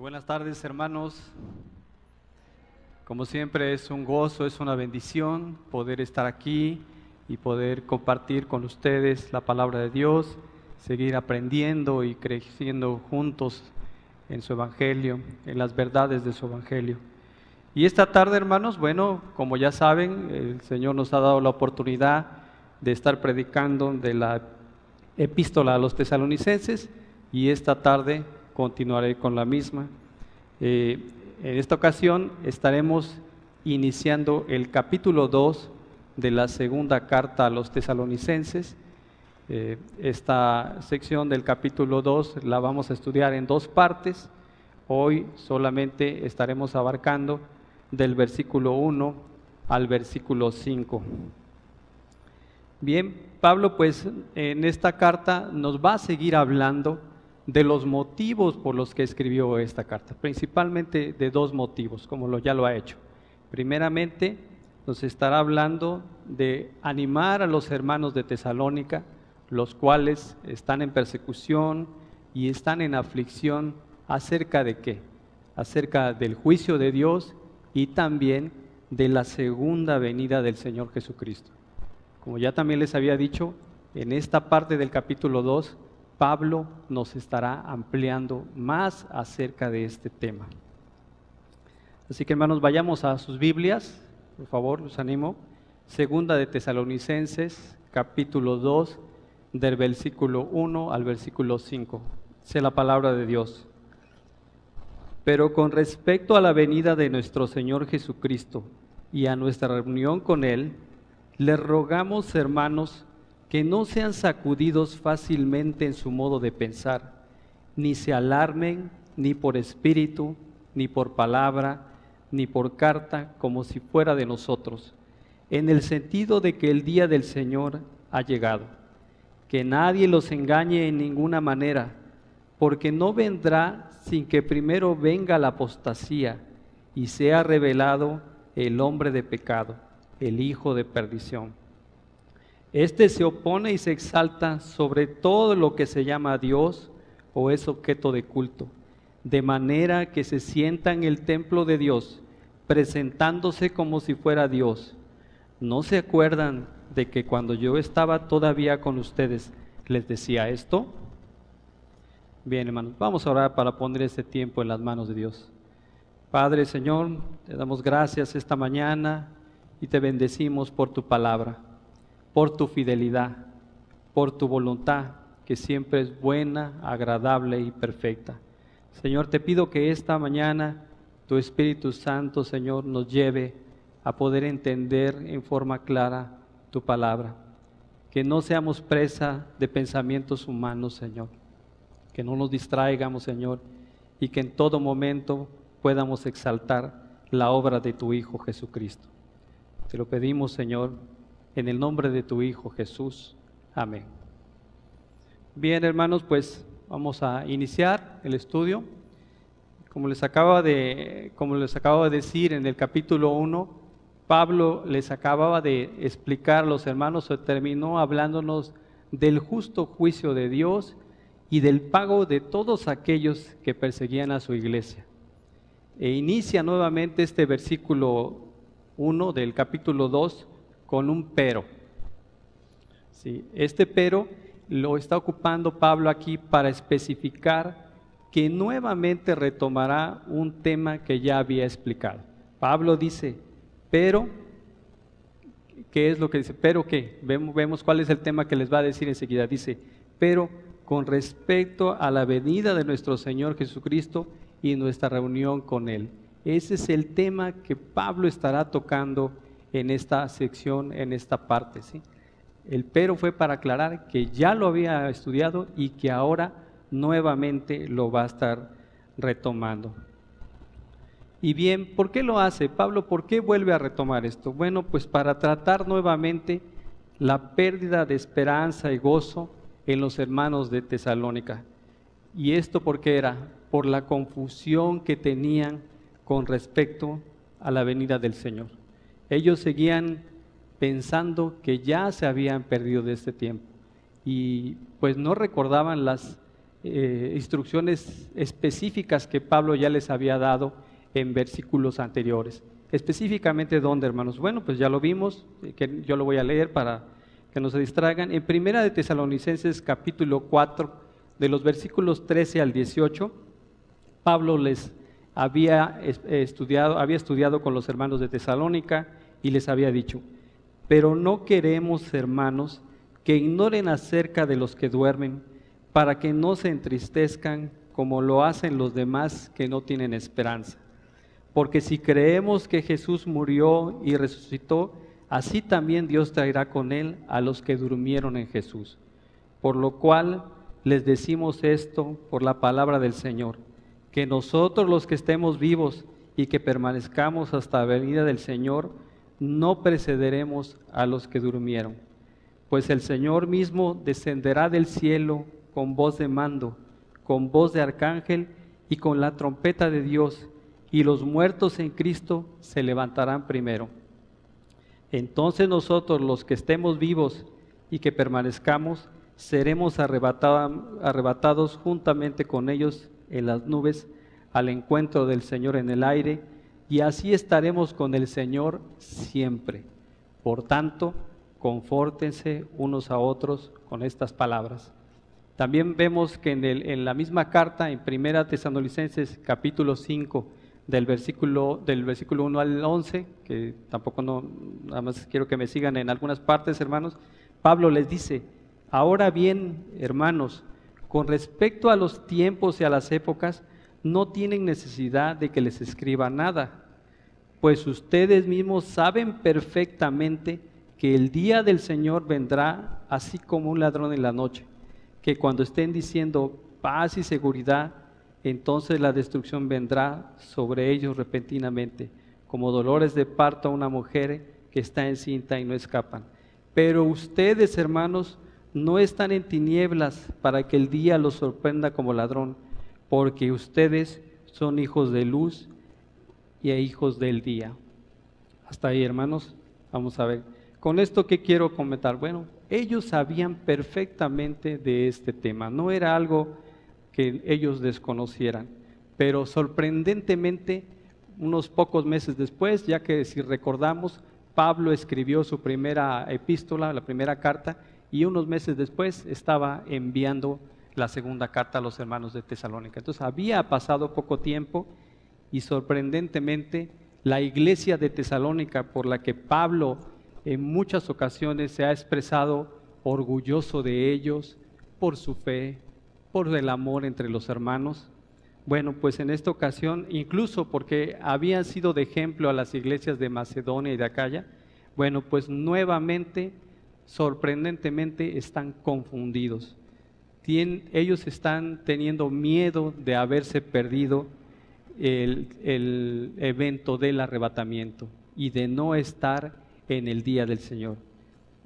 Buenas tardes, hermanos. Como siempre es un gozo, es una bendición poder estar aquí y poder compartir con ustedes la palabra de Dios, seguir aprendiendo y creciendo juntos en su evangelio, en las verdades de su evangelio. Y esta tarde, hermanos, bueno, como ya saben, el Señor nos ha dado la oportunidad de estar predicando de la epístola a los tesalonicenses y esta tarde continuaré con la misma. Eh, en esta ocasión estaremos iniciando el capítulo 2 de la segunda carta a los tesalonicenses. Eh, esta sección del capítulo 2 la vamos a estudiar en dos partes. Hoy solamente estaremos abarcando del versículo 1 al versículo 5. Bien, Pablo pues en esta carta nos va a seguir hablando de los motivos por los que escribió esta carta, principalmente de dos motivos, como lo, ya lo ha hecho. Primeramente, nos estará hablando de animar a los hermanos de Tesalónica, los cuales están en persecución y están en aflicción acerca de qué? Acerca del juicio de Dios y también de la segunda venida del Señor Jesucristo. Como ya también les había dicho, en esta parte del capítulo 2 Pablo nos estará ampliando más acerca de este tema. Así que hermanos, vayamos a sus Biblias, por favor, los animo. Segunda de Tesalonicenses, capítulo 2, del versículo 1 al versículo 5. Sé la palabra de Dios. Pero con respecto a la venida de nuestro Señor Jesucristo y a nuestra reunión con Él, les rogamos, hermanos, que no sean sacudidos fácilmente en su modo de pensar, ni se alarmen ni por espíritu, ni por palabra, ni por carta, como si fuera de nosotros, en el sentido de que el día del Señor ha llegado. Que nadie los engañe en ninguna manera, porque no vendrá sin que primero venga la apostasía y sea revelado el hombre de pecado, el hijo de perdición este se opone y se exalta sobre todo lo que se llama Dios o es objeto de culto, de manera que se sienta en el templo de Dios, presentándose como si fuera Dios. ¿No se acuerdan de que cuando yo estaba todavía con ustedes les decía esto? Bien, hermanos, vamos a orar para poner este tiempo en las manos de Dios. Padre, Señor, te damos gracias esta mañana y te bendecimos por tu palabra por tu fidelidad, por tu voluntad, que siempre es buena, agradable y perfecta. Señor, te pido que esta mañana tu Espíritu Santo, Señor, nos lleve a poder entender en forma clara tu palabra. Que no seamos presa de pensamientos humanos, Señor. Que no nos distraigamos, Señor, y que en todo momento podamos exaltar la obra de tu Hijo Jesucristo. Te lo pedimos, Señor, en el nombre de tu Hijo Jesús. Amén. Bien, hermanos, pues vamos a iniciar el estudio. Como les acaba de, como les acabo de decir en el capítulo 1, Pablo les acababa de explicar los hermanos, terminó hablándonos del justo juicio de Dios y del pago de todos aquellos que perseguían a su iglesia. E inicia nuevamente este versículo 1 del capítulo 2 con un pero. ¿Sí? Este pero lo está ocupando Pablo aquí para especificar que nuevamente retomará un tema que ya había explicado. Pablo dice, pero, ¿qué es lo que dice? Pero qué? Vemos, vemos cuál es el tema que les va a decir enseguida. Dice, pero con respecto a la venida de nuestro Señor Jesucristo y nuestra reunión con Él. Ese es el tema que Pablo estará tocando en esta sección, en esta parte. ¿sí? El pero fue para aclarar que ya lo había estudiado y que ahora nuevamente lo va a estar retomando. Y bien, ¿por qué lo hace? Pablo, ¿por qué vuelve a retomar esto? Bueno, pues para tratar nuevamente la pérdida de esperanza y gozo en los hermanos de Tesalónica. ¿Y esto por qué era? Por la confusión que tenían con respecto a la venida del Señor. Ellos seguían pensando que ya se habían perdido de este tiempo y pues no recordaban las eh, instrucciones específicas que Pablo ya les había dado en versículos anteriores. Específicamente, ¿dónde, hermanos? Bueno, pues ya lo vimos, eh, que yo lo voy a leer para que no se distraigan. En Primera de Tesalonicenses capítulo 4, de los versículos 13 al 18, Pablo les había estudiado, había estudiado con los hermanos de Tesalónica y les había dicho, pero no queremos, hermanos, que ignoren acerca de los que duermen, para que no se entristezcan como lo hacen los demás que no tienen esperanza. Porque si creemos que Jesús murió y resucitó, así también Dios traerá con él a los que durmieron en Jesús. Por lo cual les decimos esto por la palabra del Señor, que nosotros los que estemos vivos y que permanezcamos hasta la venida del Señor, no precederemos a los que durmieron. Pues el Señor mismo descenderá del cielo con voz de mando, con voz de arcángel y con la trompeta de Dios y los muertos en Cristo se levantarán primero. Entonces nosotros los que estemos vivos y que permanezcamos, seremos arrebatados juntamente con ellos en las nubes al encuentro del Señor en el aire, y así estaremos con el Señor siempre. Por tanto, confórtense unos a otros con estas palabras. También vemos que en, en la misma carta, en Primera Tesanolicenses capítulo 5, del versículo, del versículo 1 al 11, que tampoco no, nada más quiero que me sigan en algunas partes, hermanos, Pablo les dice, ahora bien, hermanos, con respecto a los tiempos y a las épocas, no tienen necesidad de que les escriba nada, pues ustedes mismos saben perfectamente que el día del Señor vendrá así como un ladrón en la noche, que cuando estén diciendo paz y seguridad, entonces la destrucción vendrá sobre ellos repentinamente, como dolores de parto a una mujer que está encinta y no escapan. Pero ustedes, hermanos, no están en tinieblas para que el día los sorprenda como ladrón, porque ustedes son hijos de luz y hijos del día. Hasta ahí, hermanos, vamos a ver. Con esto, ¿qué quiero comentar? Bueno, ellos sabían perfectamente de este tema, no era algo que ellos desconocieran. Pero sorprendentemente, unos pocos meses después, ya que si recordamos, Pablo escribió su primera epístola, la primera carta, y unos meses después estaba enviando la segunda carta a los hermanos de Tesalónica. Entonces había pasado poco tiempo y sorprendentemente la iglesia de Tesalónica por la que Pablo en muchas ocasiones se ha expresado orgulloso de ellos por su fe, por el amor entre los hermanos. Bueno, pues en esta ocasión, incluso porque habían sido de ejemplo a las iglesias de Macedonia y de Acaya, bueno, pues nuevamente, sorprendentemente, están confundidos. ellos están teniendo miedo de haberse perdido el, el evento del arrebatamiento y de no estar en el día del Señor.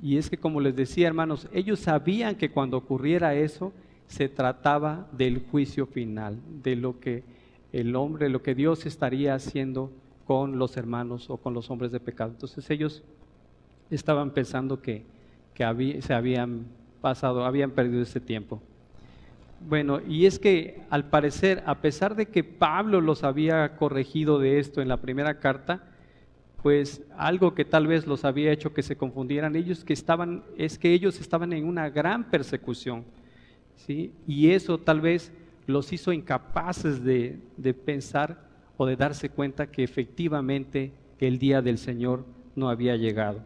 Y es que, como les decía, hermanos, ellos sabían que cuando ocurriera eso, se trataba del juicio final, de lo que el hombre, lo que Dios estaría haciendo con los hermanos o con los hombres de pecado. Entonces ellos estaban pensando que, se habían pasado, habían perdido ese tiempo. Bueno, y es que al parecer, a pesar de que Pablo los había corregido de esto en la primera carta, pues algo que tal vez los había hecho que se confundieran ellos que estaban es que ellos estaban en una gran persecución y eso tal vez los hizo incapaces de, pensar o de darse cuenta que efectivamente el día del Señor no había llegado.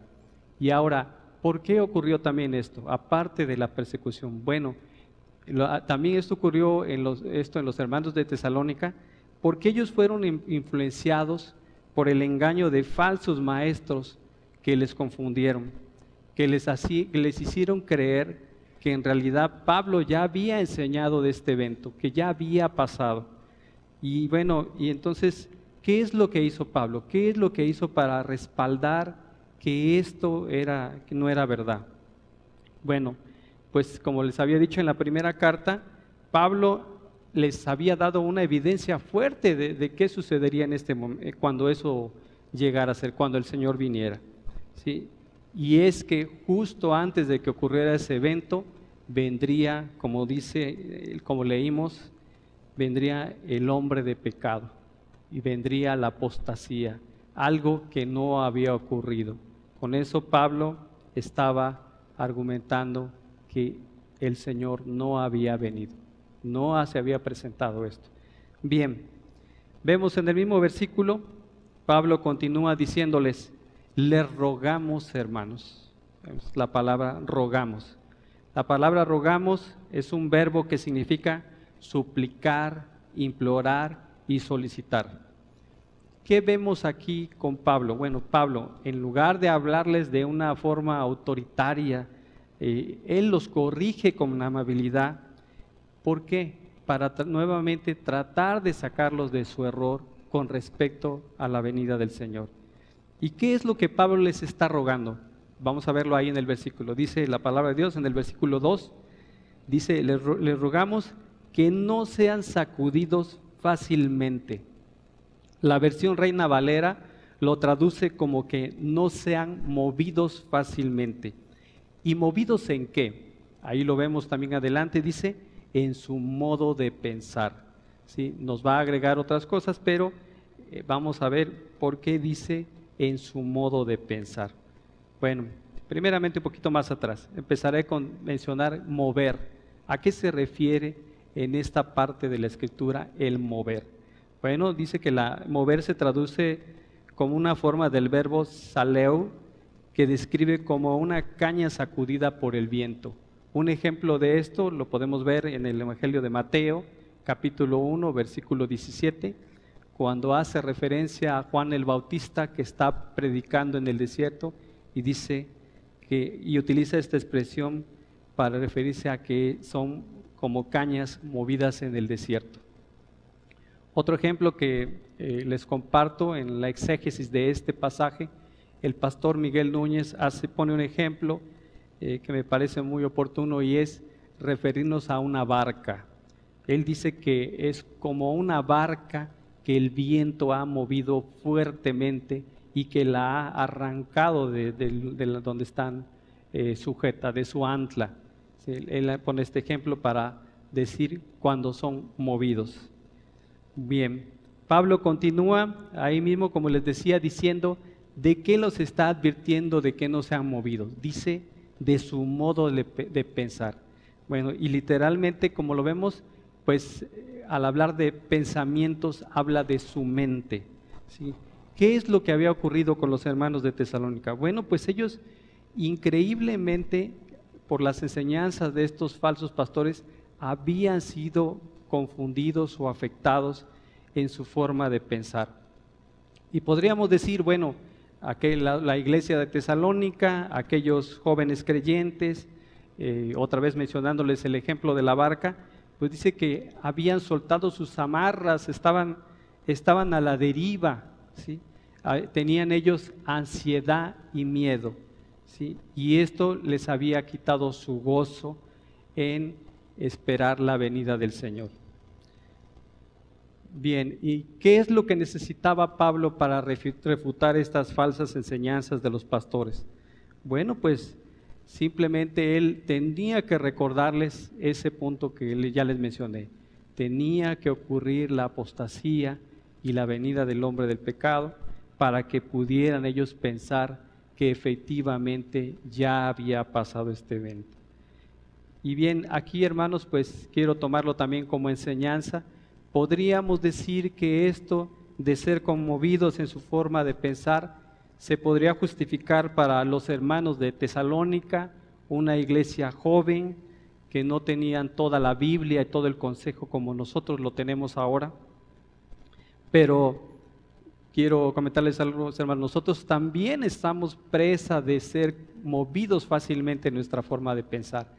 Y ahora, ¿por qué ocurrió también esto? Aparte de la persecución. Bueno, también esto ocurrió en los, esto en los hermanos de Tesalónica, porque ellos fueron influenciados por el engaño de falsos maestros que les confundieron, que les, así, les hicieron creer que en realidad Pablo ya había enseñado de este evento, que ya había pasado. Y bueno, y entonces, ¿qué es lo que hizo Pablo? ¿Qué es lo que hizo para respaldar que esto era, que no era verdad? Bueno, pues como les había dicho en la primera carta, Pablo les había dado una evidencia fuerte de, de qué sucedería en este momento, cuando eso llegara a ser, cuando el Señor viniera. ¿sí? y es que justo antes de que ocurriera ese evento, vendría, como dice, como leímos, vendría el hombre de pecado y vendría la apostasía, algo que no había ocurrido. Con eso Pablo estaba argumentando que el Señor no había venido, no se había presentado esto. Bien, vemos en el mismo versículo, Pablo continúa diciéndoles, les rogamos hermanos, la palabra rogamos. La palabra rogamos es un verbo que significa suplicar, implorar y solicitar. ¿Qué vemos aquí con Pablo? Bueno, Pablo, en lugar de hablarles de una forma autoritaria, eh, él los corrige con amabilidad. ¿Por qué? Para nuevamente tratar de sacarlos de su error con respecto a la venida del Señor. ¿Y qué es lo que Pablo les está rogando? Vamos a verlo ahí en el versículo. Dice la palabra de Dios en el versículo 2. Dice, les, les rogamos que no sean sacudidos fácilmente. La versión Reina Valera lo traduce como que no sean movidos fácilmente. ¿Y movidos en qué? Ahí lo vemos también adelante, dice, en su modo de pensar. ¿Sí? Nos va a agregar otras cosas, pero eh, vamos a ver por qué dice en su modo de pensar. Bueno, primeramente un poquito más atrás, empezaré con mencionar mover. ¿A qué se refiere en esta parte de la escritura el mover? Bueno, dice que la mover se traduce como una forma del verbo saleu, que describe como una caña sacudida por el viento. Un ejemplo de esto lo podemos ver en el Evangelio de Mateo, capítulo 1, versículo 17, cuando hace referencia a Juan el Bautista que está predicando en el desierto y dice que y utiliza esta expresión para referirse a que son como cañas movidas en el desierto. Otro ejemplo que eh, les comparto en la exégesis de este pasaje, el pastor Miguel Núñez pone un ejemplo eh, que me parece muy oportuno y es referirnos a una barca. Él dice que es como una barca que el viento ha movido fuertemente y que la ha arrancado de, donde están eh, sujeta, de su antla. Él pone este ejemplo para decir cuando son movidos. Bien, Pablo continúa ahí mismo, como les decía, diciendo de qué los está advirtiendo de que no se han movido. Dice de su modo de, pensar. Bueno, y literalmente, como lo vemos, pues al hablar de pensamientos, habla de su mente. ¿sí? ¿Qué es lo que había ocurrido con los hermanos de Tesalónica? Bueno, pues ellos increíblemente, por las enseñanzas de estos falsos pastores, habían sido confundidos o afectados en su forma de pensar. Y podríamos decir, bueno, la, iglesia de Tesalónica, aquellos jóvenes creyentes, eh, otra vez mencionándoles el ejemplo de la barca, pues dice que habían soltado sus amarras, estaban, estaban a la deriva, ¿sí? Ah, tenían ellos ansiedad y miedo, ¿sí? y esto les había quitado su gozo en esperar la venida del Señor. Bien, ¿y qué es lo que necesitaba Pablo para refutar estas falsas enseñanzas de los pastores? Bueno, pues simplemente él tenía que recordarles ese punto que ya les mencioné. Tenía que ocurrir la apostasía y la venida del hombre del pecado para que pudieran ellos pensar que efectivamente ya había pasado este evento. Y bien, aquí hermanos, pues quiero tomarlo también como enseñanza. Podríamos decir que esto de ser conmovidos en su forma de pensar se podría justificar para los hermanos de Tesalónica, una iglesia joven que no tenían toda la Biblia y todo el consejo como nosotros lo tenemos ahora. Pero quiero comentarles algo, hermanos, nosotros también estamos presa de ser movidos fácilmente en nuestra forma de pensar.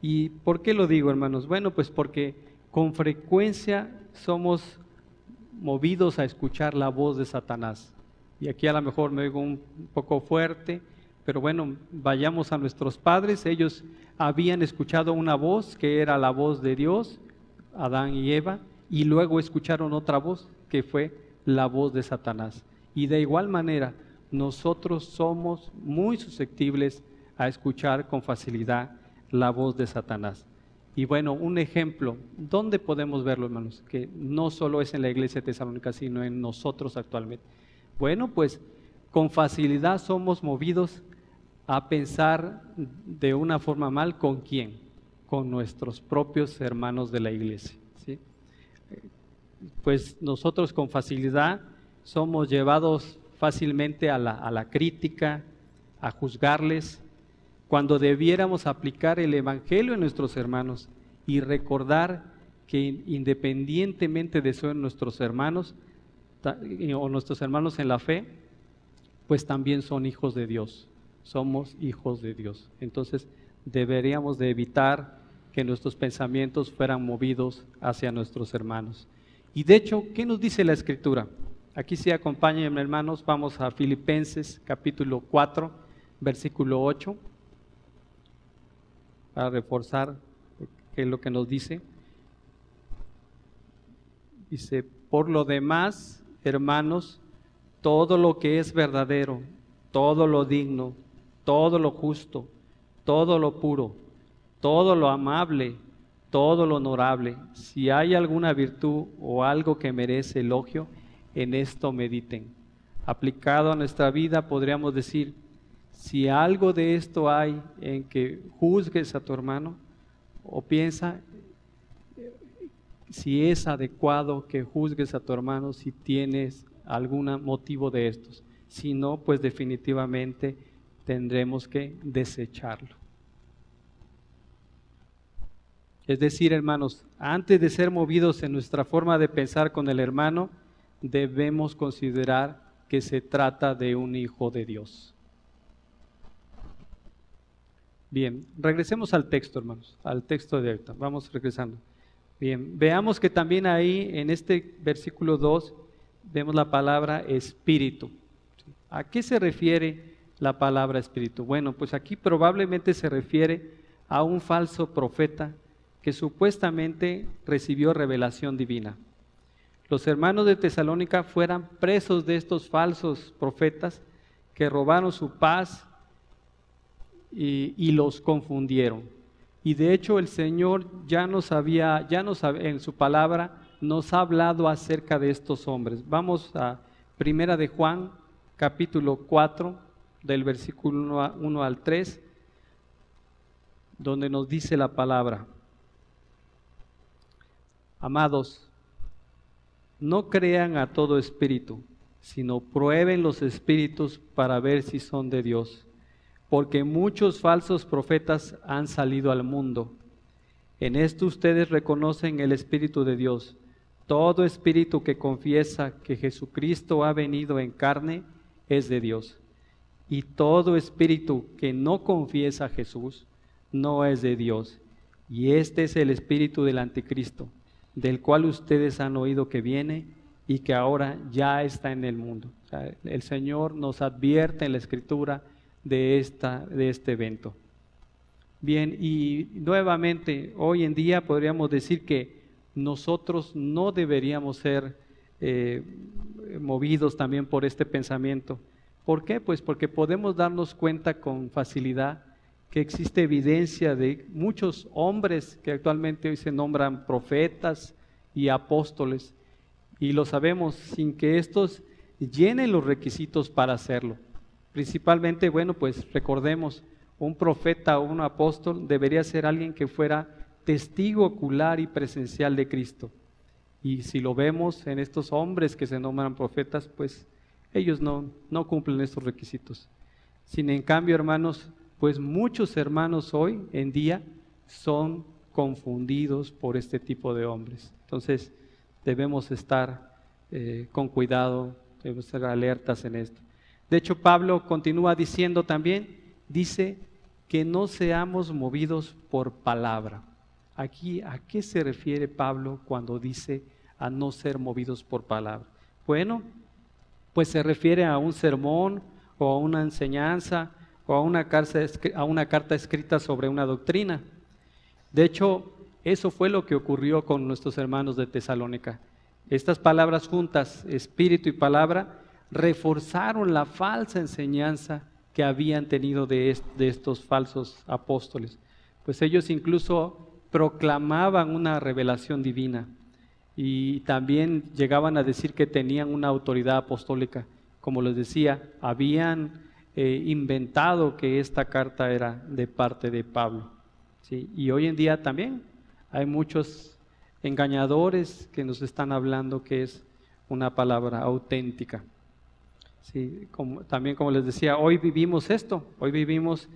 ¿Y por qué lo digo, hermanos? Bueno, pues porque con frecuencia somos movidos a escuchar la voz de Satanás. Y aquí a lo mejor me oigo un poco fuerte, pero bueno, vayamos a nuestros padres. Ellos habían escuchado una voz que era la voz de Dios, Adán y Eva, y luego escucharon otra voz que fue la voz de Satanás. Y de igual manera, nosotros somos muy susceptibles a escuchar con facilidad la voz de Satanás. Y bueno, un ejemplo, ¿dónde podemos verlo, hermanos? Que no solo es en la iglesia de tesalónica, sino en nosotros actualmente. Bueno, pues con facilidad somos movidos a pensar de una forma mal con quién? Con nuestros propios hermanos de la iglesia. ¿sí? Pues nosotros con facilidad somos llevados fácilmente a la, a la crítica, a juzgarles, cuando debiéramos aplicar el Evangelio en nuestros hermanos y recordar que independientemente de ser nuestros hermanos o nuestros hermanos en la fe, pues también son hijos de Dios. Somos hijos de Dios. Entonces deberíamos de evitar que nuestros pensamientos fueran movidos hacia nuestros hermanos. Y de hecho, ¿qué nos dice la Escritura? Aquí sí acompáñenme hermanos, vamos a Filipenses capítulo 4, versículo 8 para reforzar qué es lo que nos dice. Dice, por lo demás, hermanos, todo lo que es verdadero, todo lo digno, todo lo justo, todo lo puro, todo lo amable, todo lo honorable, si hay alguna virtud o algo que merece elogio, en esto mediten. Aplicado a nuestra vida podríamos decir, si algo de esto hay en que juzgues a tu hermano, o piensa si es adecuado que juzgues a tu hermano, si tienes algún motivo de estos. Si no, pues definitivamente tendremos que desecharlo. Es decir, hermanos, antes de ser movidos en nuestra forma de pensar con el hermano, debemos considerar que se trata de un hijo de Dios. Bien, regresemos al texto, hermanos, al texto de ahorita. Vamos regresando. Bien, veamos que también ahí en este versículo 2 vemos la palabra espíritu. ¿A qué se refiere la palabra espíritu? Bueno, pues aquí probablemente se refiere a un falso profeta que supuestamente recibió revelación divina. Los hermanos de Tesalónica fueran presos de estos falsos profetas que robaron su paz y, los confundieron. Y de hecho el Señor ya nos había, ya nos en su palabra nos ha hablado acerca de estos hombres. Vamos a Primera de Juan, capítulo 4, del versículo 1 al 3, donde nos dice la palabra. Amados, no crean a todo espíritu, sino prueben los espíritus para ver si son de Dios porque muchos falsos profetas han salido al mundo. En esto ustedes reconocen el Espíritu de Dios. Todo espíritu que confiesa que Jesucristo ha venido en carne es de Dios. Y todo espíritu que no confiesa a Jesús no es de Dios. Y este es el espíritu del anticristo, del cual ustedes han oído que viene y que ahora ya está en el mundo. el Señor nos advierte en la Escritura de, esta, de este evento. Bien, y nuevamente, hoy en día podríamos decir que nosotros no deberíamos ser eh, movidos también por este pensamiento. ¿Por qué? Pues porque podemos darnos cuenta con facilidad que existe evidencia de muchos hombres que actualmente hoy se nombran profetas y apóstoles, y lo sabemos sin que estos llenen los requisitos para hacerlo. Principalmente, bueno, pues recordemos, un profeta o un apóstol debería ser alguien que fuera testigo ocular y presencial de Cristo. Y si lo vemos en estos hombres que se nombran profetas, pues ellos no, no cumplen estos requisitos. Sin en cambio, hermanos, pues muchos hermanos hoy en día son confundidos por este tipo de hombres. Entonces debemos estar eh, con cuidado, debemos estar alertas en esto. De hecho, Pablo continúa diciendo también, dice que no seamos movidos por palabra. Aquí, ¿a qué se refiere Pablo cuando dice a no ser movidos por palabra? Bueno, pues se refiere a un sermón o a una enseñanza o a una, a una carta escrita sobre una doctrina. De hecho, eso fue lo que ocurrió con nuestros hermanos de Tesalónica. Estas palabras juntas, espíritu y palabra, reforzaron la falsa enseñanza que habían tenido de, estos falsos apóstoles. pues ellos incluso proclamaban una revelación divina y también llegaban a decir que tenían una autoridad apostólica. Como les decía, habían eh, inventado que esta carta era de parte de Pablo. Y hoy en día también hay muchos engañadores que nos están hablando que es una palabra auténtica. Sí, como, también como les decía, hoy vivimos esto, hoy vivimos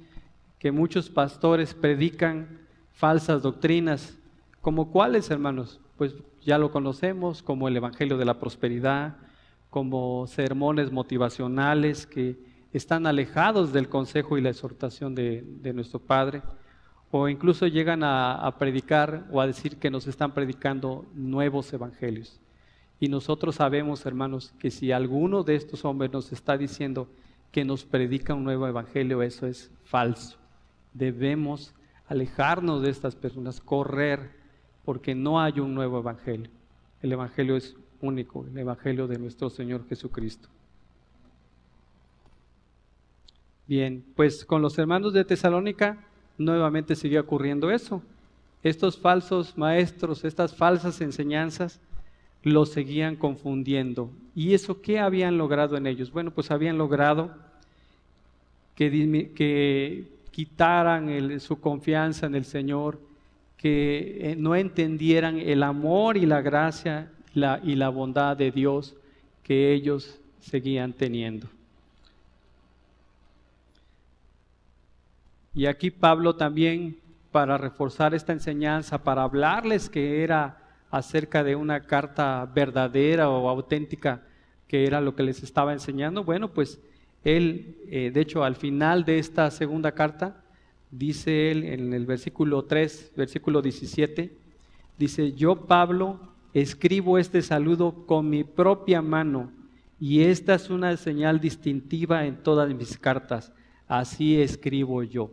que muchos pastores predican falsas doctrinas, como cuáles hermanos, pues ya lo conocemos, como el Evangelio de la Prosperidad, como sermones motivacionales que están alejados del consejo y la exhortación de, nuestro Padre, o incluso llegan a predicar o a decir que nos están predicando nuevos evangelios. Y nosotros sabemos, hermanos, que si alguno de estos hombres nos está diciendo que nos predica un nuevo evangelio, eso es falso. Debemos alejarnos de estas personas, correr, porque no hay un nuevo evangelio. El evangelio es único, el evangelio de nuestro Señor Jesucristo. Bien, pues con los hermanos de Tesalónica nuevamente sigue ocurriendo eso. Estos falsos maestros, estas falsas enseñanzas, los seguían confundiendo. ¿Y eso qué habían logrado en ellos? Bueno, pues habían logrado que, que quitaran su confianza en el Señor, que eh, no entendieran el amor y la gracia y la bondad de Dios que ellos seguían teniendo. Y aquí Pablo también, para reforzar esta enseñanza, para hablarles que era acerca de una carta verdadera o auténtica que era lo que les estaba enseñando, bueno, pues él, eh, de hecho, al final de esta segunda carta, dice él en el versículo 3, versículo 17, dice, yo Pablo escribo este saludo con mi propia mano y esta es una señal distintiva en todas mis cartas, así escribo yo.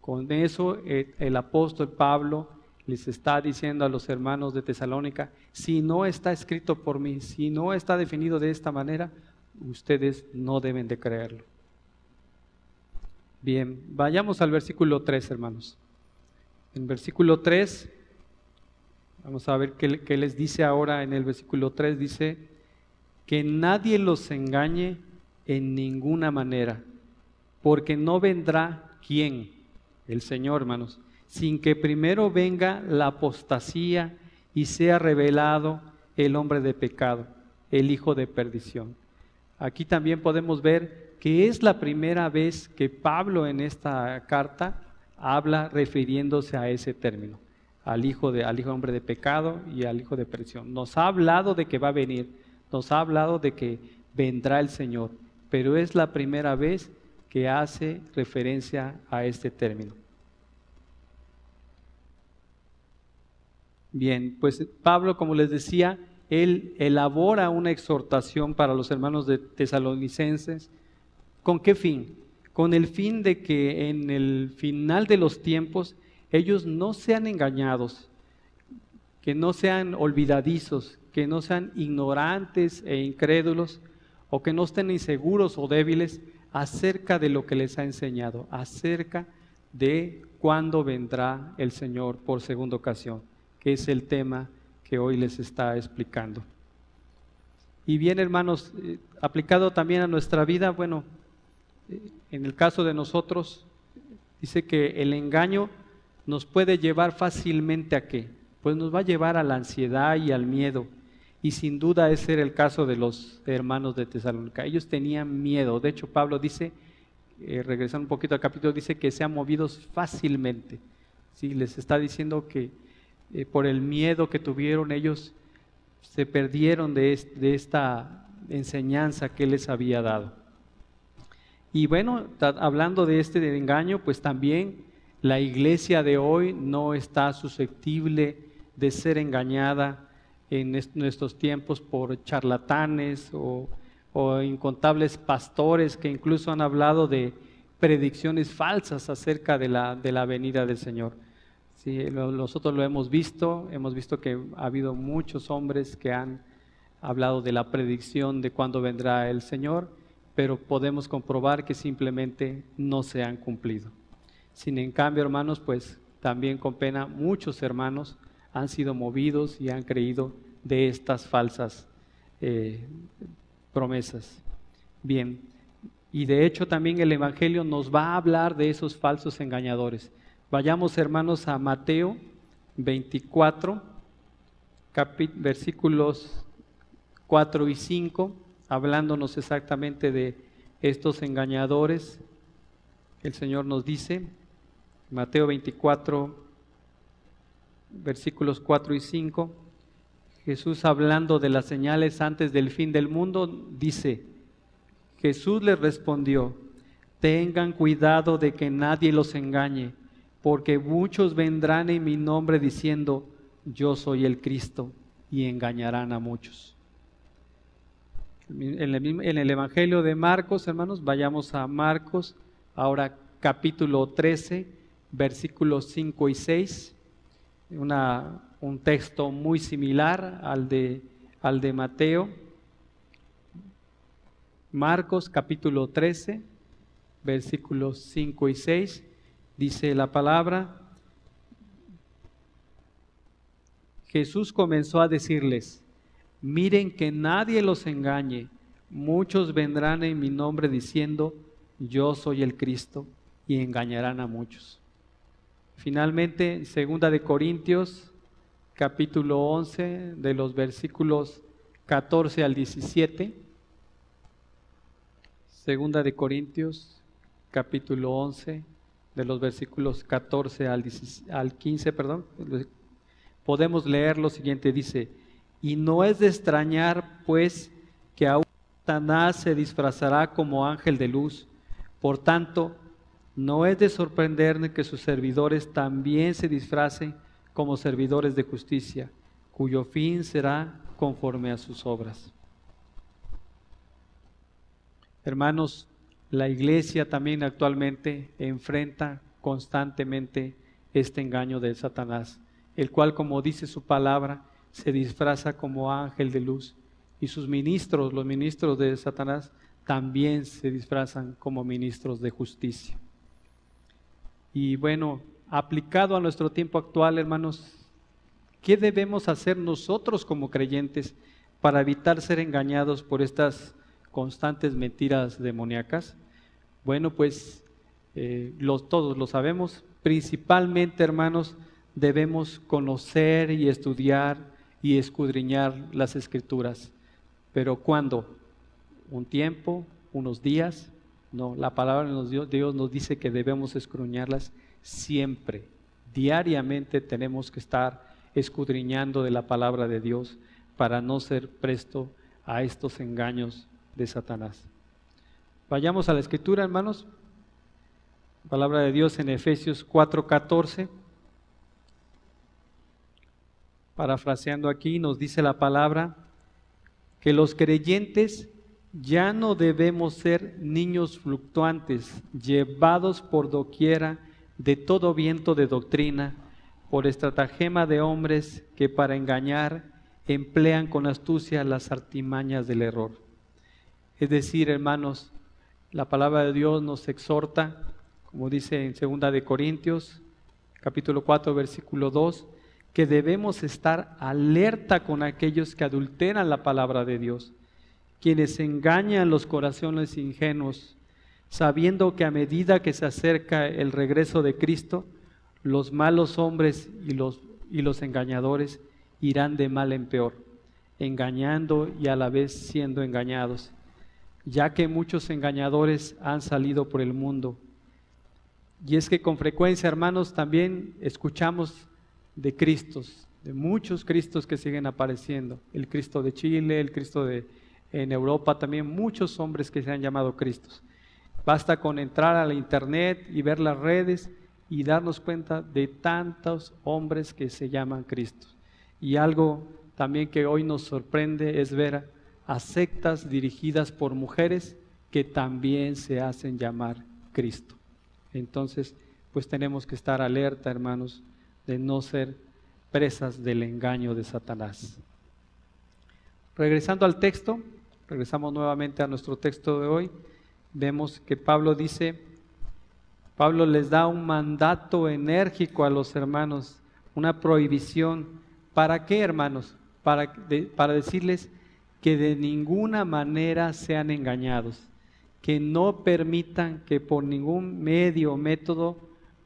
Con eso eh, el apóstol Pablo les está diciendo a los hermanos de Tesalónica, si no está escrito por mí, si no está definido de esta manera, ustedes no deben de creerlo. Bien, vayamos al versículo 3, hermanos. En versículo 3, vamos a ver qué, les dice ahora en el versículo 3, dice, que nadie los engañe en ninguna manera, porque no vendrá quién, el Señor, hermanos, sin que primero venga la apostasía y sea revelado el hombre de pecado, el hijo de perdición. Aquí también podemos ver que es la primera vez que Pablo en esta carta habla refiriéndose a ese término, al hijo de al hijo hombre de pecado y al hijo de perdición. Nos ha hablado de que va a venir, nos ha hablado de que vendrá el Señor, pero es la primera vez que hace referencia a este término. Bien, pues Pablo, como les decía, él elabora una exhortación para los hermanos de tesalonicenses. ¿Con qué fin? Con el fin de que en el final de los tiempos ellos no sean engañados, que no sean olvidadizos, que no sean ignorantes e incrédulos, o que no estén inseguros o débiles acerca de lo que les ha enseñado, acerca de cuándo vendrá el Señor por segunda ocasión es el tema que hoy les está explicando. Y bien, hermanos, eh, aplicado también a nuestra vida, bueno, eh, en el caso de nosotros, dice que el engaño nos puede llevar fácilmente a qué? Pues nos va a llevar a la ansiedad y al miedo. Y sin duda ese era el caso de los hermanos de Tesalónica. Ellos tenían miedo. De hecho, Pablo dice, eh, regresando un poquito al capítulo, dice que sean movidos fácilmente. ¿Sí? Les está diciendo que eh, por el miedo que tuvieron ellos, se perdieron de, esta enseñanza que les había dado. Y bueno, hablando de este engaño, pues también la iglesia de hoy no está susceptible de ser engañada en nuestros tiempos por charlatanes o, incontables pastores que incluso han hablado de predicciones falsas acerca de la venida del Señor. Sí, nosotros lo hemos visto, hemos visto que ha habido muchos hombres que han hablado de la predicción de cuándo vendrá el Señor, pero podemos comprobar que simplemente no se han cumplido. Sin en cambio, hermanos, pues también con pena, muchos hermanos han sido movidos y han creído de estas falsas eh, promesas. Bien, y de hecho también el Evangelio nos va a hablar de esos falsos engañadores. Vayamos hermanos a Mateo 24, versículos 4 y 5, hablándonos exactamente de estos engañadores. El Señor nos dice, Mateo 24, versículos 4 y 5, Jesús hablando de las señales antes del fin del mundo, dice, Jesús les respondió, tengan cuidado de que nadie los engañe, porque muchos vendrán en mi nombre diciendo, yo soy el Cristo, y engañarán a muchos. En el, Evangelio de Marcos, hermanos, vayamos a Marcos, ahora capítulo 13, versículos 5 y 6, una, un texto muy similar al de, al de Mateo. Marcos capítulo 13, versículos 5 y 6, dice la palabra, Jesús comenzó a decirles, miren que nadie los engañe, muchos vendrán en mi nombre diciendo, yo soy el Cristo, y engañarán a muchos. Finalmente, segunda de Corintios, capítulo 11, de los versículos 14 al 17. Segunda de Corintios, capítulo 11, de los versículos 14 al, al 15, perdón. Podemos leer lo siguiente, dice, y no es de extrañar, pues, que aún Satanás se disfrazará como ángel de luz. Por tanto, no es de sorprender que sus servidores también se disfracen como servidores de justicia, cuyo fin será conforme a sus obras. Hermanos, la iglesia también actualmente enfrenta constantemente este engaño de Satanás, el cual, como dice su palabra, se disfraza como ángel de luz y sus ministros, los ministros de Satanás, también se disfrazan como ministros de justicia. Y bueno, aplicado a nuestro tiempo actual, hermanos, ¿qué debemos hacer nosotros como creyentes para evitar ser engañados por estas constantes mentiras demoníacas? Bueno, pues eh, los, todos lo sabemos. Principalmente, hermanos, debemos conocer y estudiar y escudriñar las escrituras. Pero ¿cuándo? ¿Un tiempo? ¿Unos días? No, la palabra de Dios nos dice que debemos escruñarlas siempre. Diariamente tenemos que estar escudriñando de la palabra de Dios para no ser presto a estos engaños de Satanás. Vayamos a la escritura, hermanos. Palabra de Dios en Efesios 4:14. Parafraseando aquí, nos dice la palabra que los creyentes ya no debemos ser niños fluctuantes, llevados por doquiera de todo viento de doctrina, por estratagema de hombres que para engañar emplean con astucia las artimañas del error. Es decir, hermanos, la palabra de Dios nos exhorta, como dice en 2 de Corintios, capítulo 4, versículo 2, que debemos estar alerta con aquellos que adulteran la palabra de Dios quienes engañan los corazones ingenuos, sabiendo que a medida que se acerca el regreso de Cristo, los malos hombres y los, y los engañadores irán de mal en peor, engañando y a la vez siendo engañados, ya que muchos engañadores han salido por el mundo. Y es que con frecuencia, hermanos, también escuchamos de Cristos, de muchos Cristos que siguen apareciendo, el Cristo de Chile, el Cristo de, en Europa también muchos hombres que se han llamado Cristos. Basta con entrar a la internet y ver las redes y darnos cuenta de tantos hombres que se llaman Cristos. Y algo también que hoy nos sorprende es ver a sectas dirigidas por mujeres que también se hacen llamar Cristo. Entonces, pues tenemos que estar alerta, hermanos, de no ser presas del engaño de Satanás. Regresando al texto, regresamos nuevamente a nuestro texto de hoy, vemos que Pablo dice Pablo les da un mandato enérgico a los hermanos, una prohibición. ¿Para qué, hermanos? Para, para decirles que de ninguna manera sean engañados, que no permitan que por ningún medio o método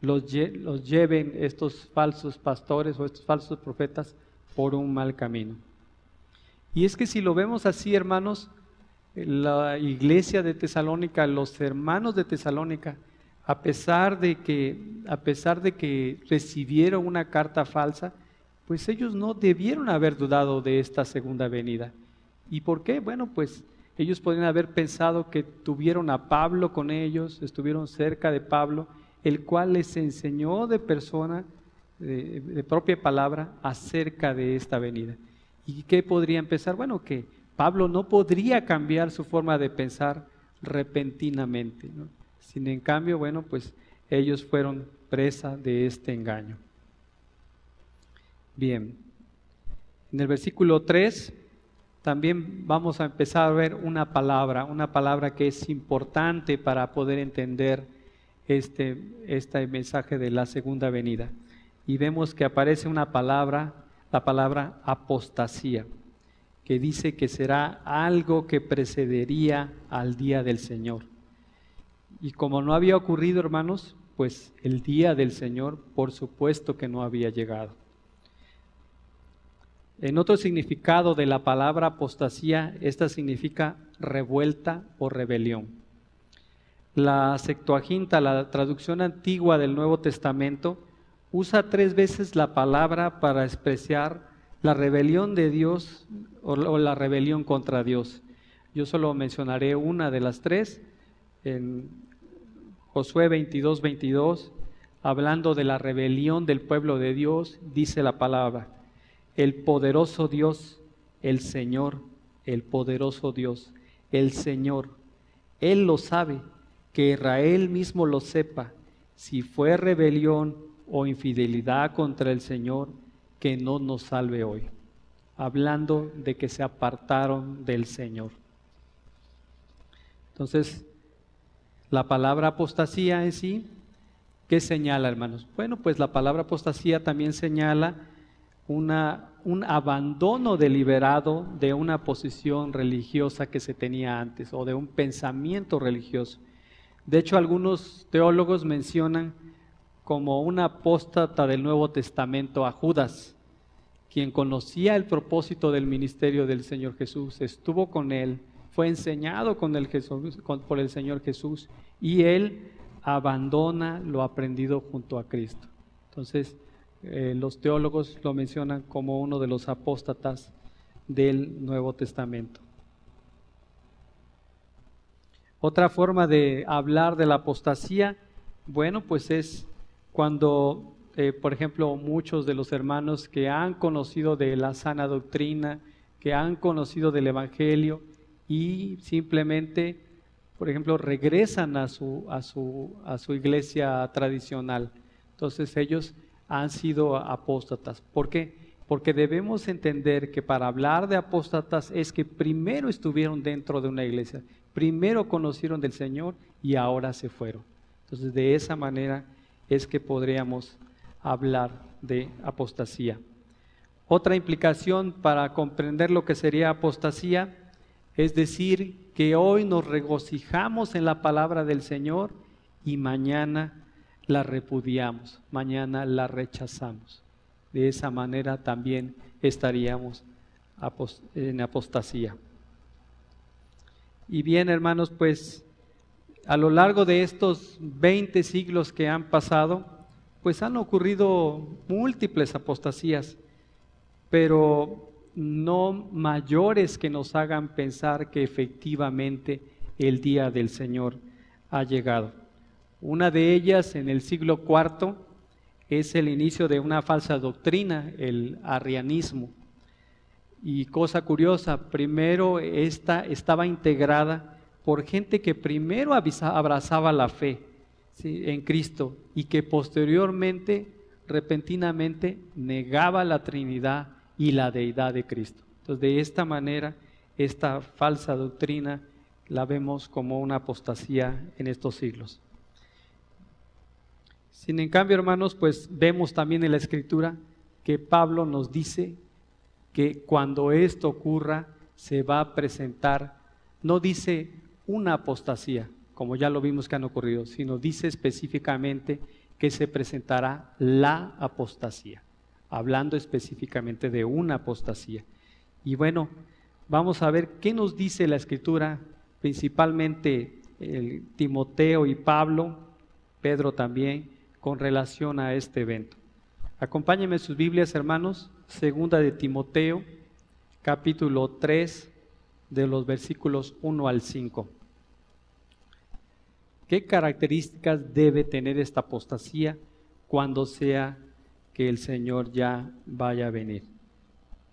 los, los lleven estos falsos pastores o estos falsos profetas por un mal camino. Y es que si lo vemos así, hermanos, la iglesia de Tesalónica, los hermanos de Tesalónica, a pesar de que, a pesar de que recibieron una carta falsa, pues ellos no debieron haber dudado de esta segunda venida. ¿Y por qué? Bueno, pues ellos podrían haber pensado que tuvieron a Pablo con ellos, estuvieron cerca de Pablo, el cual les enseñó de persona, de, propia palabra, acerca de esta venida. ¿Y qué podría empezar? Bueno, que Pablo no podría cambiar su forma de pensar repentinamente. Sin en cambio, bueno, pues ellos fueron presa de este engaño. Bien, en el versículo 3 también vamos a empezar a ver una palabra, una palabra que es importante para poder entender este, este mensaje de la segunda venida. Y vemos que aparece una palabra, la palabra apostasía que dice que será algo que precedería al día del Señor. Y como no había ocurrido, hermanos, pues el día del Señor, por supuesto que no había llegado. En otro significado de la palabra apostasía, esta significa revuelta o rebelión. La Septuaginta, la traducción antigua del Nuevo Testamento, usa tres veces la palabra para expresar la rebelión de Dios o, la rebelión contra Dios. Yo solo mencionaré una de las tres. En Josué 22, 22, hablando de la rebelión del pueblo de Dios, dice la palabra, el poderoso Dios, el Señor, el poderoso Dios, el Señor, Él lo sabe, que Israel mismo lo sepa, si fue rebelión o infidelidad contra el Señor, que no nos salve hoy hablando de que se apartaron del Señor. Entonces, la palabra apostasía en sí, ¿qué señala, hermanos? Bueno, pues la palabra apostasía también señala una, un abandono deliberado de una posición religiosa que se tenía antes o de un pensamiento religioso. De hecho, algunos teólogos mencionan como una apóstata del Nuevo Testamento a Judas, quien conocía el propósito del ministerio del Señor Jesús, estuvo con él, fue enseñado con el Jesús, por el Señor Jesús y él abandona lo aprendido junto a Cristo. Entonces, eh, los teólogos lo mencionan como uno de los apóstatas del Nuevo Testamento. Otra forma de hablar de la apostasía, bueno, pues es cuando eh, por ejemplo, muchos de los hermanos que han conocido de la sana doctrina, que han conocido del Evangelio y simplemente, por ejemplo, regresan a su, a su, a su iglesia tradicional. Entonces ellos han sido apóstatas. ¿Por qué? Porque debemos entender que para hablar de apóstatas es que primero estuvieron dentro de una iglesia, primero conocieron del Señor y ahora se fueron. Entonces de esa manera es que podríamos hablar de apostasía. Otra implicación para comprender lo que sería apostasía es decir que hoy nos regocijamos en la palabra del Señor y mañana la repudiamos, mañana la rechazamos. De esa manera también estaríamos en apostasía. Y bien, hermanos, pues a lo largo de estos 20 siglos que han pasado, pues han ocurrido múltiples apostasías, pero no mayores que nos hagan pensar que efectivamente el día del Señor ha llegado. Una de ellas en el siglo IV es el inicio de una falsa doctrina, el arrianismo. Y cosa curiosa, primero esta estaba integrada por gente que primero abrazaba la fe, en Cristo y que posteriormente, repentinamente, negaba la Trinidad y la deidad de Cristo. Entonces, de esta manera, esta falsa doctrina la vemos como una apostasía en estos siglos. Sin en cambio, hermanos, pues vemos también en la escritura que Pablo nos dice que cuando esto ocurra se va a presentar, no dice una apostasía, como ya lo vimos que han ocurrido, sino dice específicamente que se presentará la apostasía, hablando específicamente de una apostasía. Y bueno, vamos a ver qué nos dice la escritura, principalmente el Timoteo y Pablo, Pedro también, con relación a este evento. Acompáñenme sus Biblias, hermanos, segunda de Timoteo, capítulo 3, de los versículos 1 al 5. ¿Qué características debe tener esta apostasía cuando sea que el Señor ya vaya a venir?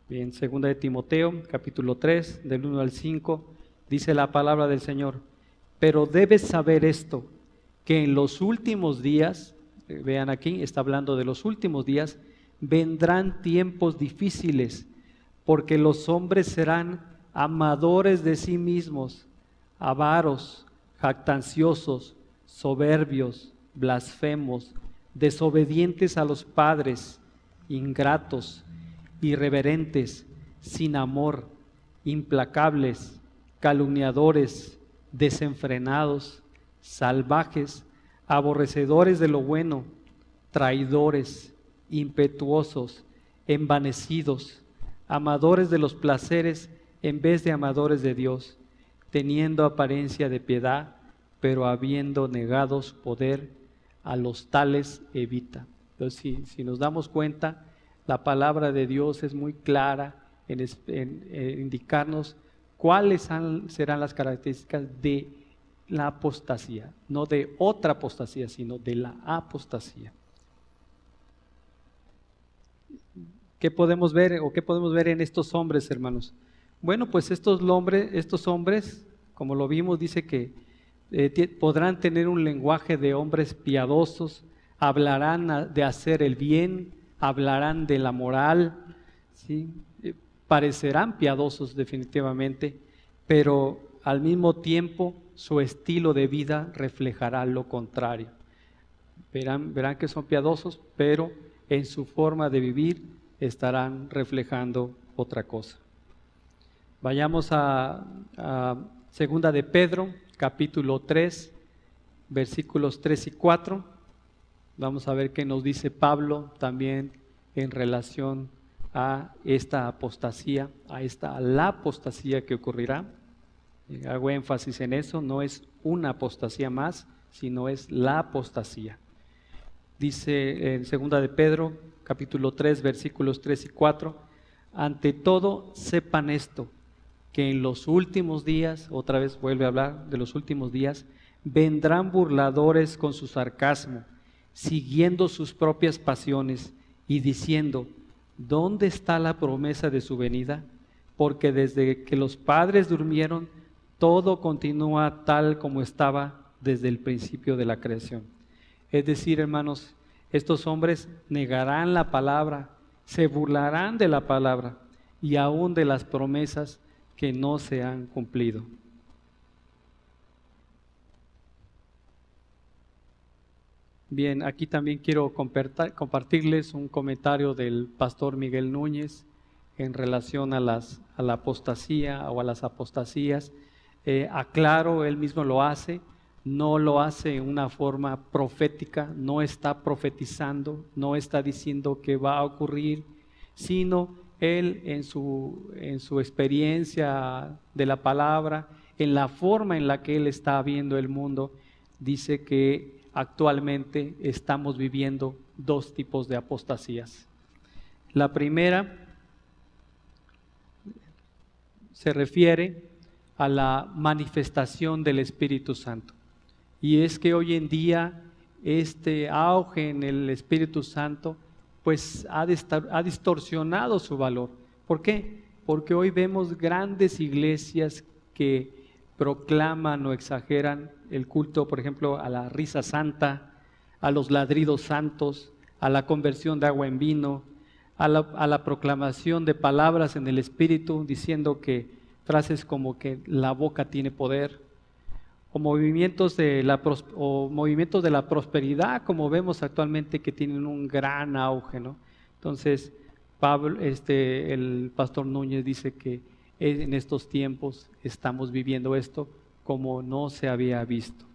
Bien, segunda de Timoteo, capítulo 3, del 1 al 5, dice la palabra del Señor, pero debes saber esto, que en los últimos días vean aquí, está hablando de los últimos días, vendrán tiempos difíciles, porque los hombres serán amadores de sí mismos, avaros, jactanciosos, soberbios, blasfemos, desobedientes a los padres, ingratos, irreverentes, sin amor, implacables, calumniadores, desenfrenados, salvajes, aborrecedores de lo bueno, traidores, impetuosos, envanecidos, amadores de los placeres en vez de amadores de Dios, teniendo apariencia de piedad, pero habiendo negados poder, a los tales evita. Entonces, si, si nos damos cuenta, la palabra de Dios es muy clara en, en indicarnos cuáles serán las características de la apostasía, no de otra apostasía, sino de la apostasía. ¿Qué podemos ver o qué podemos ver en estos hombres, hermanos? Bueno, pues estos hombres, estos hombres como lo vimos, dice que eh, podrán tener un lenguaje de hombres piadosos, hablarán de hacer el bien, hablarán de la moral, ¿sí? Eh, parecerán piadosos definitivamente, pero al mismo tiempo su estilo de vida reflejará lo contrario. Verán, verán que son piadosos, pero en su forma de vivir estarán reflejando otra cosa. Vayamos a, segunda de Pedro, capítulo 3, versículos 3 y 4. Vamos a ver qué nos dice Pablo también en relación a esta apostasía, a esta la apostasía que ocurrirá. Hago énfasis en eso, no es una apostasía más, sino es la apostasía. Dice en segunda de Pedro, capítulo 3, versículos 3 y 4, ante todo sepan esto, que en los últimos días, otra vez vuelve a hablar de los últimos días, vendrán burladores con su sarcasmo, siguiendo sus propias pasiones y diciendo, ¿dónde está la promesa de su venida? Porque desde que los padres durmieron, todo continúa tal como estaba desde el principio de la creación. Es decir, hermanos, estos hombres negarán la palabra, se burlarán de la palabra y aún de las promesas que no se han cumplido. Bien, aquí también quiero compartirles un comentario del pastor Miguel Núñez en relación a, las, a la apostasía o a las apostasías. Eh, aclaro, él mismo lo hace, no lo hace en una forma profética, no está profetizando, no está diciendo que va a ocurrir, sino él en su, en su experiencia de la palabra, en la forma en la que él está viendo el mundo, dice que actualmente estamos viviendo dos tipos de apostasías. La primera se refiere a la manifestación del Espíritu Santo. Y es que hoy en día este auge en el Espíritu Santo pues ha, distorsionado su valor. ¿Por qué? Porque hoy vemos grandes iglesias que proclaman o exageran el culto, por ejemplo, a la risa santa, a los ladridos santos, a la conversión de agua en vino, a la, a la proclamación de palabras en el Espíritu, diciendo que frases como que la boca tiene poder, o movimientos de la o movimientos de la prosperidad, como vemos actualmente que tienen un gran auge, ¿no? Entonces, Pablo, este, el pastor Núñez dice que en estos tiempos estamos viviendo esto como no se había visto.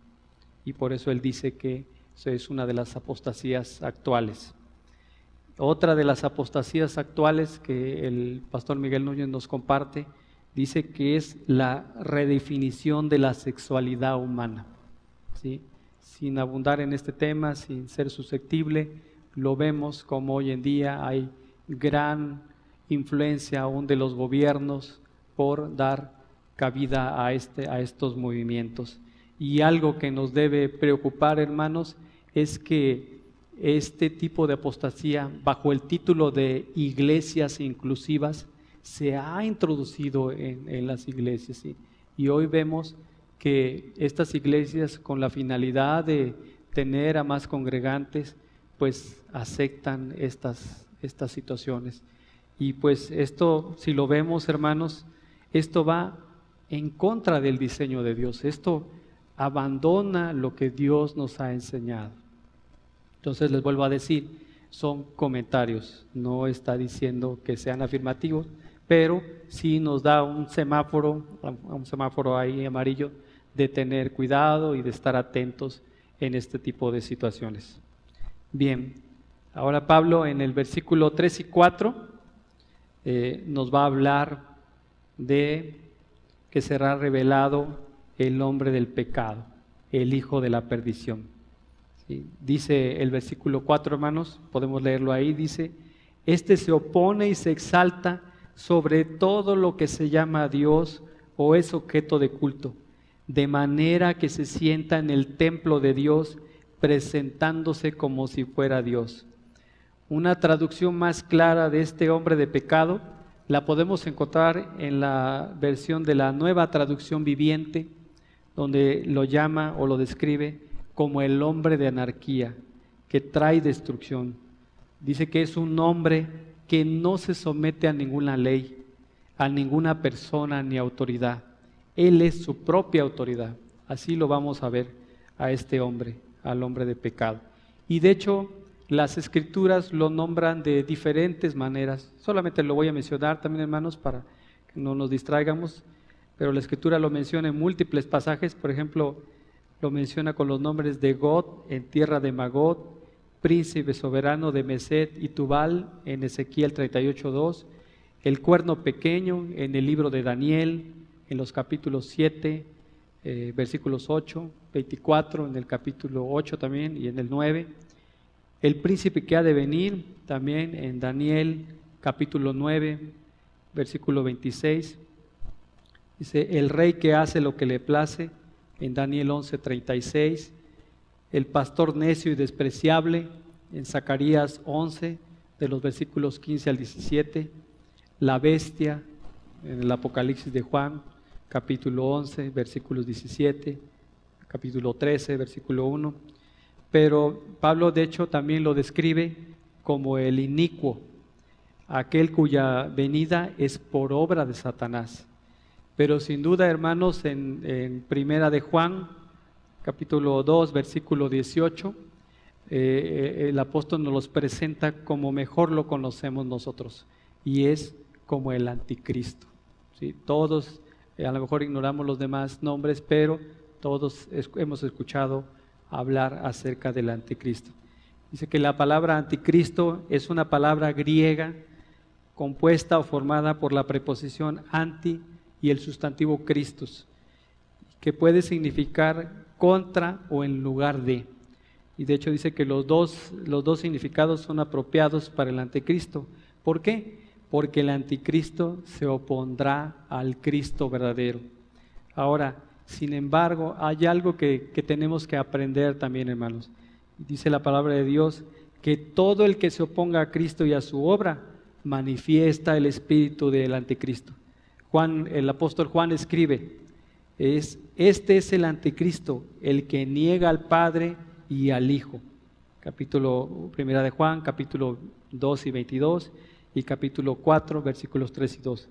Y por eso él dice que eso es una de las apostasías actuales. Otra de las apostasías actuales que el pastor Miguel Núñez nos comparte dice que es la redefinición de la sexualidad humana. ¿sí? Sin abundar en este tema, sin ser susceptible, lo vemos como hoy en día hay gran influencia aún de los gobiernos por dar cabida a, este, a estos movimientos. Y algo que nos debe preocupar, hermanos, es que este tipo de apostasía, bajo el título de iglesias inclusivas, se ha introducido en, las iglesias. Y hoy vemos que estas iglesias, con la finalidad de tener a más congregantes, pues aceptan estas, estas situaciones. Y pues esto, si lo vemos, hermanos, esto va en contra del diseño de Dios. Esto abandona lo que Dios nos ha enseñado. Entonces les vuelvo a decir, son comentarios, no está diciendo que sean afirmativos, pero sí nos da un semáforo, un semáforo ahí amarillo, de tener cuidado y de estar atentos en este tipo de situaciones. Bien, ahora Pablo en el versículo 3 y 4 eh, nos va a hablar de que será revelado el hombre del pecado, el hijo de la perdición. Dice el versículo 4, hermanos, podemos leerlo ahí, dice, este se opone y se exalta sobre todo lo que se llama Dios o es objeto de culto, de manera que se sienta en el templo de Dios presentándose como si fuera Dios. Una traducción más clara de este hombre de pecado la podemos encontrar en la versión de la nueva traducción viviente, donde lo llama o lo describe como el hombre de anarquía, que trae destrucción. Dice que es un hombre que no se somete a ninguna ley, a ninguna persona ni autoridad. Él es su propia autoridad. Así lo vamos a ver a este hombre, al hombre de pecado. Y de hecho, las escrituras lo nombran de diferentes maneras. Solamente lo voy a mencionar también, hermanos, para que no nos distraigamos. Pero la escritura lo menciona en múltiples pasajes. Por ejemplo, lo menciona con los nombres de God en tierra de Magot, príncipe soberano de Meset y Tubal en Ezequiel 38.2, el cuerno pequeño en el libro de Daniel en los capítulos 7, eh, versículos 8, 24 en el capítulo 8 también y en el 9, el príncipe que ha de venir también en Daniel capítulo 9, versículo 26, dice, el rey que hace lo que le place en Daniel 11.36, el pastor necio y despreciable en Zacarías 11, de los versículos 15 al 17, la bestia en el Apocalipsis de Juan, capítulo 11, versículos 17, capítulo 13, versículo 1. Pero Pablo de hecho también lo describe como el inicuo, aquel cuya venida es por obra de Satanás. Pero sin duda, hermanos, en, en Primera de Juan, capítulo 2, versículo 18, eh, eh, el apóstol nos los presenta como mejor lo conocemos nosotros, y es como el anticristo. ¿sí? Todos, eh, a lo mejor ignoramos los demás nombres, pero todos hemos escuchado hablar acerca del anticristo. Dice que la palabra anticristo es una palabra griega compuesta o formada por la preposición anti y el sustantivo Christus, que puede significar contra o en lugar de. Y de hecho dice que los dos, los dos significados son apropiados para el anticristo. ¿Por qué? Porque el anticristo se opondrá al Cristo verdadero. Ahora, sin embargo, hay algo que, que tenemos que aprender también, hermanos. Dice la palabra de Dios que todo el que se oponga a Cristo y a su obra manifiesta el espíritu del anticristo. Juan, el apóstol Juan escribe, es, este es el anticristo, el que niega al Padre y al Hijo. Capítulo primera de Juan, capítulo 2 y 22 y capítulo 4, versículos 3 y 2.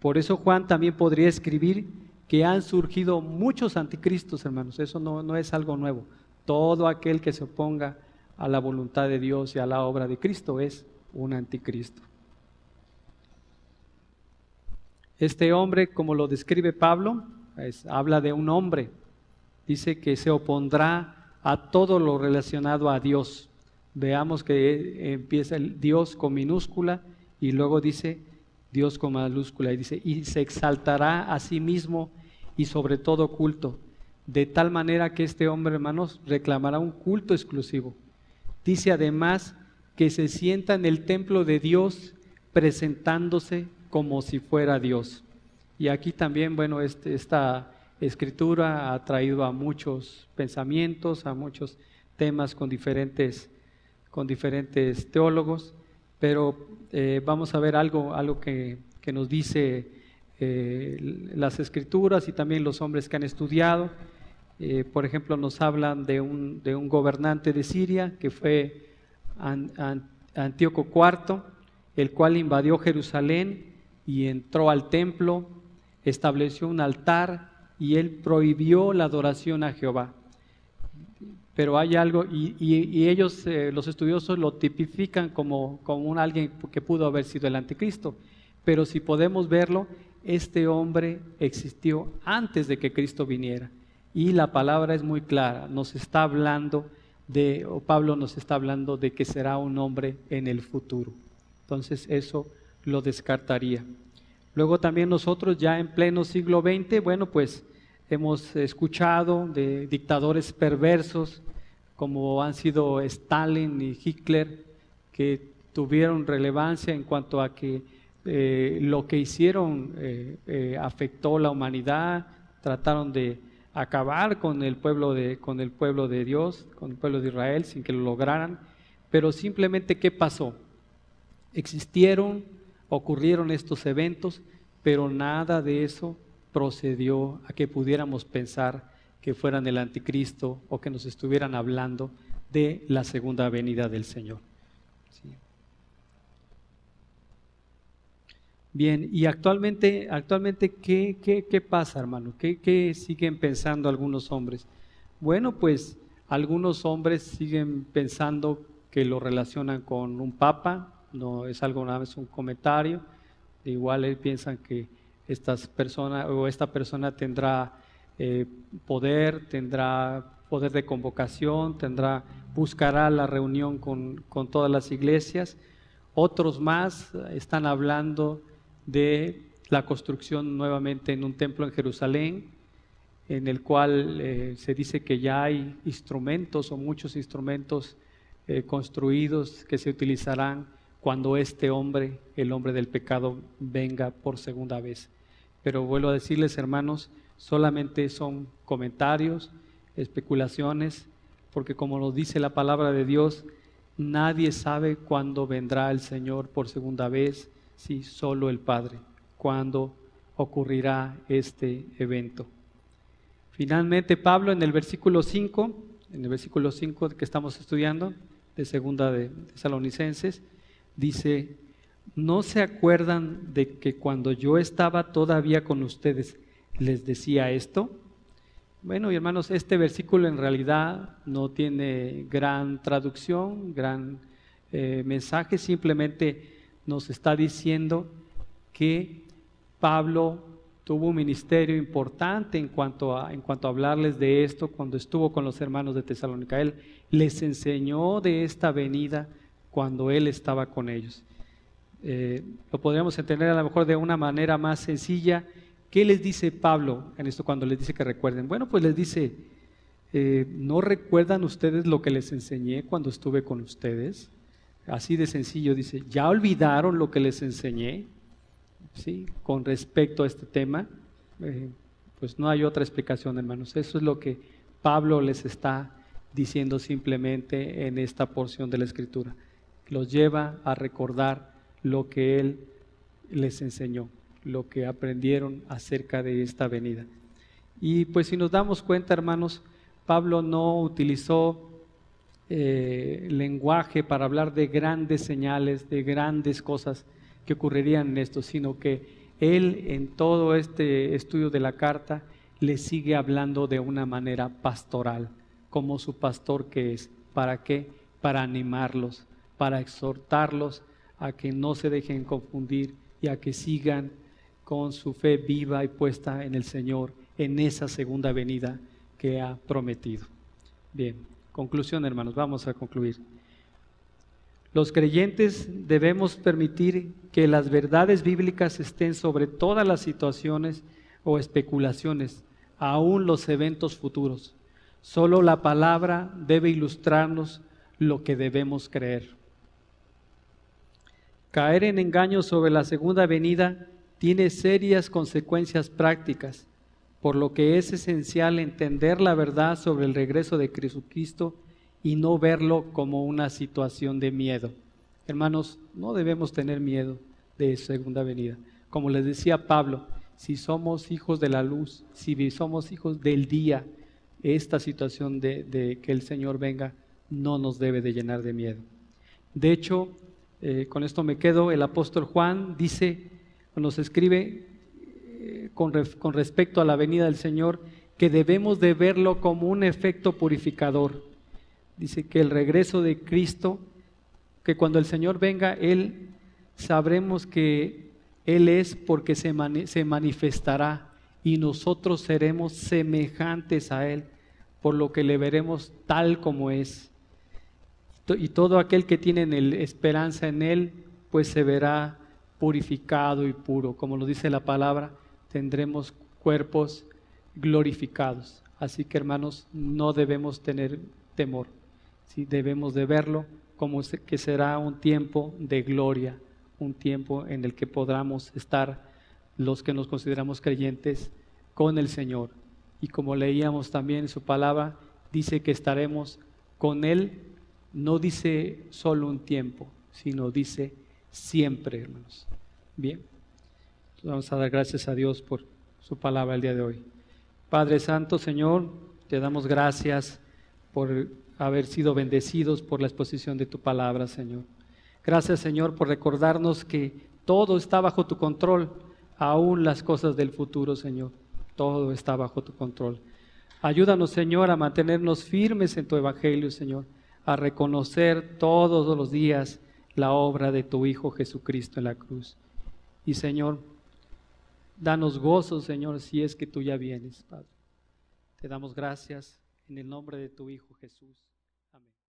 Por eso Juan también podría escribir que han surgido muchos anticristos, hermanos. Eso no, no es algo nuevo. Todo aquel que se oponga a la voluntad de Dios y a la obra de Cristo es un anticristo. Este hombre, como lo describe Pablo, habla de un hombre. Dice que se opondrá a todo lo relacionado a Dios. Veamos que empieza el Dios con minúscula y luego dice Dios con mayúscula y dice, y se exaltará a sí mismo y sobre todo culto, de tal manera que este hombre, hermanos, reclamará un culto exclusivo. Dice además que se sienta en el templo de Dios presentándose como si fuera Dios. Y aquí también, bueno, este, esta escritura ha traído a muchos pensamientos, a muchos temas con diferentes, con diferentes teólogos, pero eh, vamos a ver algo, algo que, nos dice eh, las escrituras y también los hombres que han estudiado. Eh, por ejemplo, nos hablan de un, de un, gobernante de Siria que fue Antíoco IV, el cual invadió Jerusalén y entró al templo, estableció un altar y él prohibió la adoración a Jehová. Pero hay algo, y, ellos, eh, los estudiosos, lo tipifican como, como un alguien que pudo haber sido el anticristo. Pero si podemos verlo, este hombre existió antes de que Cristo viniera. Y la palabra es muy clara, nos está hablando de, o Pablo nos está hablando de que será un hombre en el futuro. Entonces eso lo descartaría. Luego también nosotros ya en pleno siglo XX, bueno, pues hemos escuchado de dictadores perversos como han sido Stalin y Hitler, que tuvieron relevancia en cuanto a que eh, lo que hicieron eh, eh, afectó la humanidad, trataron de acabar con el pueblo de, con el pueblo de Dios, con el pueblo de Israel, sin que lo lograran. Pero simplemente, ¿qué pasó? Existieron, ocurrieron estos eventos, pero nada de eso procedió a que pudiéramos pensar que fueran el anticristo o que nos estuvieran hablando de la segunda venida del Señor. Bien, y actualmente, actualmente ¿qué, qué, pasa, hermano? ¿Qué, ¿Qué siguen pensando algunos hombres? Bueno, pues algunos hombres siguen pensando que lo relacionan con un papa, no es algo nada más un comentario, igual piensan que estas personas o esta persona tendrá eh, poder, tendrá poder de convocación, tendrá, buscará la reunión con, con todas las iglesias. Otros más están hablando de la construcción nuevamente en un templo en Jerusalén, en el cual eh, se dice que ya hay instrumentos o muchos instrumentos eh, construidos que se utilizarán cuando este hombre, el hombre del pecado, venga por segunda vez. Pero vuelvo a decirles, hermanos, solamente son comentarios, especulaciones, porque como nos dice la palabra de Dios, nadie sabe cuándo vendrá el Señor por segunda vez, Sí, solo el Padre. ¿Cuándo ocurrirá este evento? Finalmente, Pablo en el versículo 5, en el versículo 5 que estamos estudiando, de segunda de dice, ¿no se acuerdan de que cuando yo estaba todavía con ustedes les decía esto? Bueno, hermanos, este versículo en realidad no tiene gran traducción, gran eh, mensaje, simplemente nos está diciendo que Pablo tuvo un ministerio importante en cuanto a, en cuanto a hablarles de esto cuando estuvo con los hermanos de Tesalónica. Él les enseñó de esta venida cuando él estaba con ellos. Eh, lo podríamos entender a lo mejor de una manera más sencilla. ¿Qué les dice Pablo en esto cuando les dice que recuerden? Bueno, pues les dice, eh, ¿no recuerdan ustedes lo que les enseñé cuando estuve con ustedes? Así de sencillo, dice, ¿ya olvidaron lo que les enseñé? ¿Sí? Con respecto a este tema, eh, pues no hay otra explicación, hermanos. Eso es lo que Pablo les está diciendo simplemente en esta porción de la Escritura. Los lleva a recordar lo que Él les enseñó, lo que aprendieron acerca de esta venida. Y pues si nos damos cuenta, hermanos, Pablo no utilizó eh, lenguaje para hablar de grandes señales, de grandes cosas que ocurrirían en esto, sino que él en todo este estudio de la carta le sigue hablando de una manera pastoral, como su pastor que es. ¿Para qué? Para animarlos, para exhortarlos a que no se dejen confundir y a que sigan con su fe viva y puesta en el Señor en esa segunda venida que ha prometido. Bien, conclusión hermanos, vamos a concluir. Los creyentes debemos permitir que las verdades bíblicas estén sobre todas las situaciones o especulaciones, aún los eventos futuros. Solo la palabra debe ilustrarnos lo que debemos creer. Caer en engaños sobre la segunda venida tiene serias consecuencias prácticas, por lo que es esencial entender la verdad sobre el regreso de Jesucristo y no verlo como una situación de miedo. Hermanos, no debemos tener miedo de segunda venida. Como les decía Pablo, si somos hijos de la luz, si somos hijos del día, esta situación de, que el Señor venga no nos debe de llenar de miedo. De hecho, eh, con esto me quedo, el apóstol Juan dice, nos escribe eh, con, con respecto a la venida del Señor, que debemos de verlo como un efecto purificador. Dice que el regreso de Cristo, que cuando el Señor venga, Él sabremos que Él es porque se, se manifestará y nosotros seremos semejantes a Él, por lo que le veremos tal como es. Y todo aquel que tiene esperanza en Él, pues se verá purificado y puro. Como lo dice la palabra, tendremos cuerpos glorificados. Así que hermanos, no debemos tener temor. ¿sí? Debemos de verlo como que será un tiempo de gloria, un tiempo en el que podamos estar los que nos consideramos creyentes con el Señor. Y como leíamos también en su palabra, dice que estaremos con Él, no dice solo un tiempo, sino dice siempre, hermanos. Bien, vamos a dar gracias a Dios por su palabra el día de hoy. Padre Santo, Señor, te damos gracias por haber sido bendecidos por la exposición de tu palabra, Señor. Gracias, Señor, por recordarnos que todo está bajo tu control, aún las cosas del futuro, Señor. Todo está bajo tu control. Ayúdanos, Señor, a mantenernos firmes en tu evangelio, Señor, a reconocer todos los días la obra de tu Hijo Jesucristo en la cruz. Y Señor, danos gozo, Señor, si es que tú ya vienes, Padre. Te damos gracias en el nombre de tu Hijo Jesús.